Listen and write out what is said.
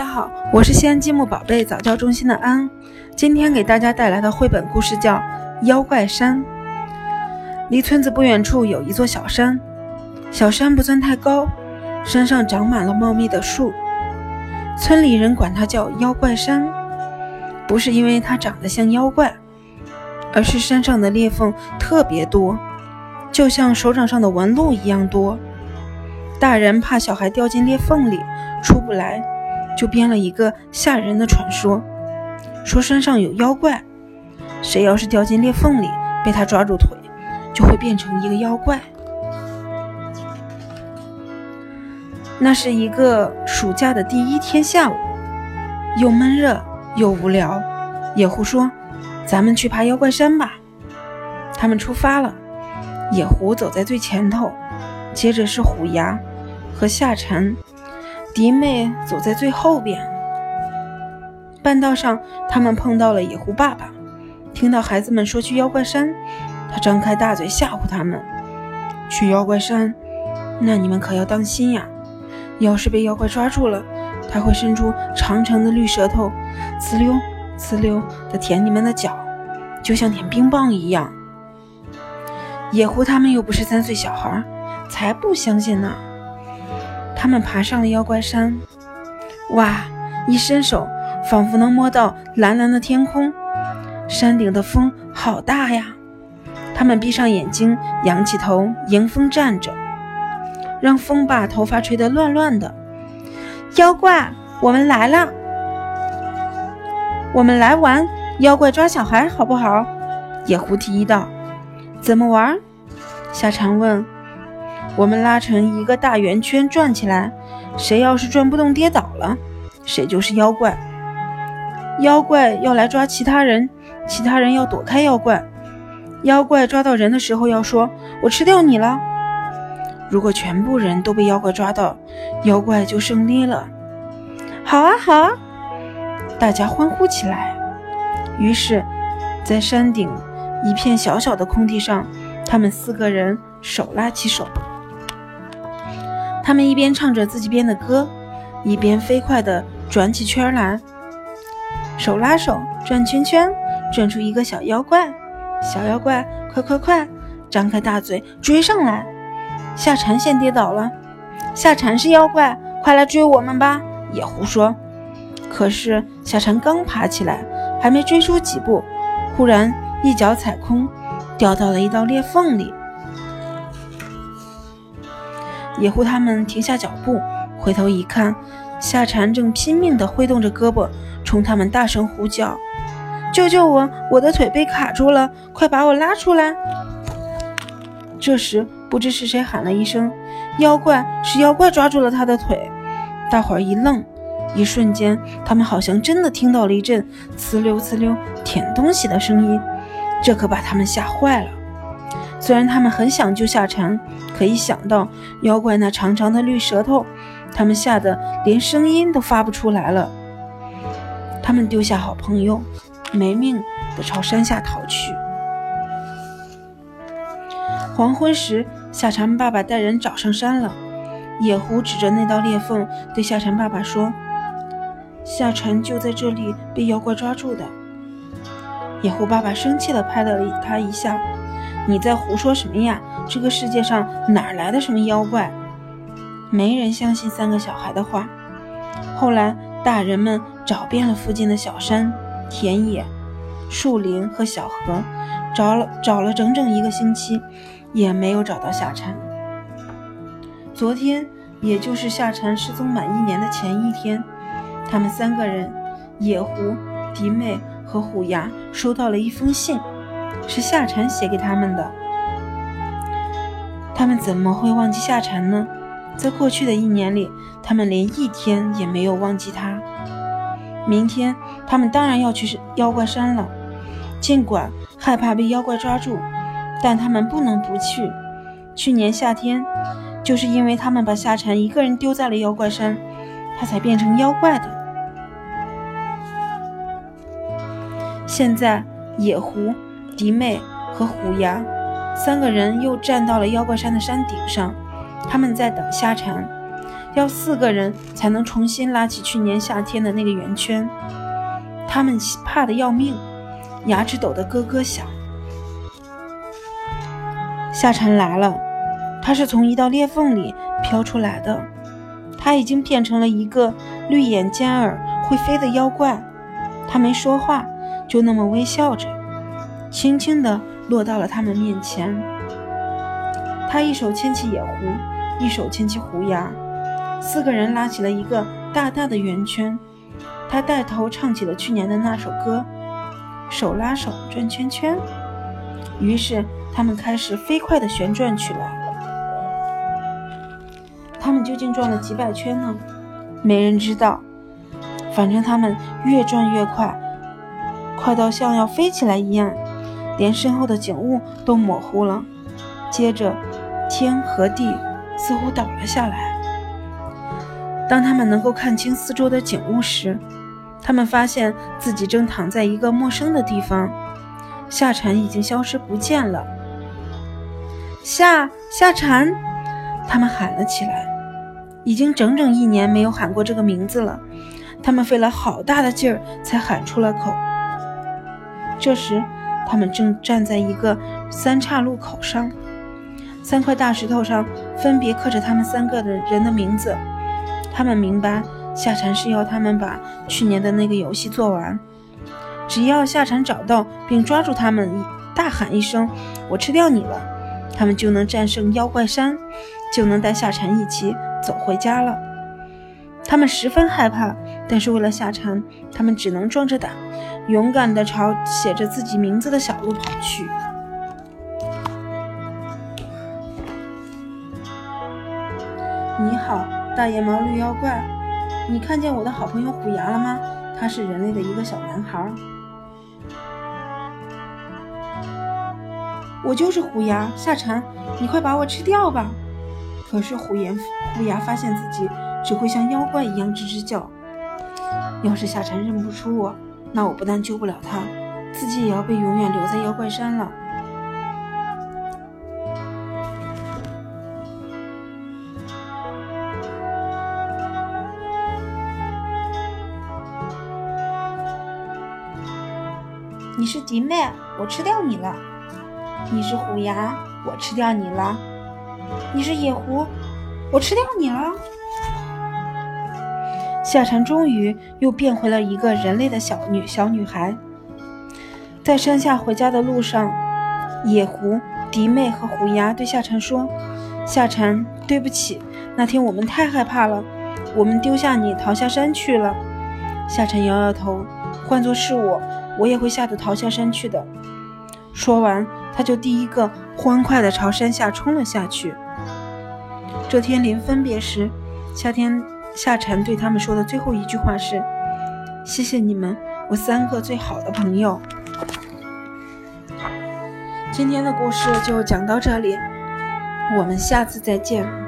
大家好，我是西安积木宝贝早教中心的安，今天给大家带来的绘本故事叫《妖怪山》。离村子不远处有一座小山，小山不算太高，山上长满了茂密的树，村里人管它叫妖怪山，不是因为它长得像妖怪，而是山上的裂缝特别多，就像手掌上的纹路一样多。大人怕小孩掉进裂缝里出不来，就编了一个吓人的传说，说山上有妖怪，谁要是掉进裂缝里被他抓住腿，就会变成一个妖怪。那是一个暑假的第一天下午，又闷热又无聊，野狐说：“咱们去爬妖怪山吧。”他们出发了，野狐走在最前头，接着是虎牙。和夏蝉、迪妹走在最后边。半道上，他们碰到了野狐爸爸。听到孩子们说去妖怪山，他张开大嘴吓唬他们：“去妖怪山，那你们可要当心呀！要是被妖怪抓住了，他会伸出长长的绿舌头，呲溜呲溜地舔你们的脚，就像舔冰棒一样。”野狐他们又不是三岁小孩，才不相信呢。他们爬上了妖怪山，哇！一伸手，仿佛能摸到蓝蓝的天空。山顶的风好大呀！他们闭上眼睛，仰起头，迎风站着，让风把头发吹得乱乱的。妖怪，我们来了！我们来玩妖怪抓小孩，好不好？野狐提议道。怎么玩？夏蝉问。我们拉成一个大圆圈转起来，谁要是转不动跌倒了，谁就是妖怪。妖怪要来抓其他人，其他人要躲开妖怪。妖怪抓到人的时候要说：“我吃掉你了。”如果全部人都被妖怪抓到，妖怪就胜利了。好啊，好啊！大家欢呼起来。于是，在山顶一片小小的空地上，他们四个人手拉起手。他们一边唱着自己编的歌，一边飞快地转起圈来，手拉手转圈圈，转出一个小妖怪。小妖怪，快快快，张开大嘴追上来！夏蝉先跌倒了，夏蝉是妖怪，快来追我们吧！野狐说。可是夏蝉刚爬起来，还没追出几步，忽然一脚踩空，掉到了一道裂缝里。野狐他们停下脚步，回头一看，夏蝉正拼命地挥动着胳膊，冲他们大声呼叫：“救救我！我的腿被卡住了，快把我拉出来！”这时，不知是谁喊了一声：“妖怪！是妖怪抓住了他的腿！”大伙儿一愣，一瞬间，他们好像真的听到了一阵呲溜呲溜舔东西的声音，这可把他们吓坏了。虽然他们很想救夏蝉，可一想到妖怪那长长的绿舌头，他们吓得连声音都发不出来了。他们丢下好朋友，没命地朝山下逃去。黄昏时，夏蝉爸爸带人找上山了。野狐指着那道裂缝，对夏蝉爸爸说：“夏蝉就在这里被妖怪抓住的。”野狐爸爸生气地拍了他一下。你在胡说什么呀？这个世界上哪来的什么妖怪？没人相信三个小孩的话。后来，大人们找遍了附近的小山、田野、树林和小河，找了找了整整一个星期，也没有找到夏蝉。昨天，也就是夏蝉失踪满一年的前一天，他们三个人——野狐、迪妹和虎牙——收到了一封信。是夏蝉写给他们的，他们怎么会忘记夏蝉呢？在过去的一年里，他们连一天也没有忘记他。明天，他们当然要去妖怪山了。尽管害怕被妖怪抓住，但他们不能不去。去年夏天，就是因为他们把夏蝉一个人丢在了妖怪山，他才变成妖怪的。现在，野狐。迪妹和虎牙三个人又站到了妖怪山的山顶上，他们在等夏蝉。要四个人才能重新拉起去年夏天的那个圆圈。他们怕得要命，牙齿抖得咯咯响。夏蝉来了，它是从一道裂缝里飘出来的。它已经变成了一个绿眼尖耳、会飞的妖怪。它没说话，就那么微笑着，轻轻地落到了他们面前。他一手牵起野狐，一手牵起狐牙，四个人拉起了一个大大的圆圈。他带头唱起了去年的那首歌：“手拉手转圈圈。”于是他们开始飞快地旋转起来。他们究竟转了几百圈呢？没人知道。反正他们越转越快，快到像要飞起来一样，连身后的景物都模糊了。接着，天和地似乎倒了下来。当他们能够看清四周的景物时，他们发现自己正躺在一个陌生的地方。夏蝉已经消失不见了。夏夏蝉，他们喊了起来。已经整整一年没有喊过这个名字了，他们费了好大的劲儿才喊出了口。这时，他们正站在一个三岔路口上，三块大石头上分别刻着他们三个的人的名字。他们明白夏蝉是要他们把去年的那个游戏做完。只要夏蝉找到并抓住他们，大喊一声“我吃掉你了”，他们就能战胜妖怪山，就能带夏蝉一起。走回家了，他们十分害怕，但是为了夏蝉，他们只能壮着胆，勇敢地朝写着自己名字的小路跑去。你好，大眼毛绿妖怪，你看见我的好朋友虎牙了吗？他是人类的一个小男孩。我就是虎牙，夏蝉，你快把我吃掉吧！可是虎岩虎牙发现自己只会像妖怪一样吱吱叫。要是夏蝉认不出我，那我不但救不了他，自己也要被永远留在妖怪山了。你是迪妹，我吃掉你了。你是虎牙，我吃掉你了。你是野狐，我吃掉你了。夏蝉终于又变回了一个人类的小女小女孩。在山下回家的路上，野狐、迪妹和虎牙对夏蝉说：“夏蝉，对不起，那天我们太害怕了，我们丢下你逃下山去了。”夏蝉摇摇头：“换作是我，我也会吓得逃下山去的。”说完。他就第一个欢快地朝山下冲了下去。这天临分别时，夏天夏蝉对他们说的最后一句话是：“谢谢你们，我三个最好的朋友。”今天的故事就讲到这里，我们下次再见。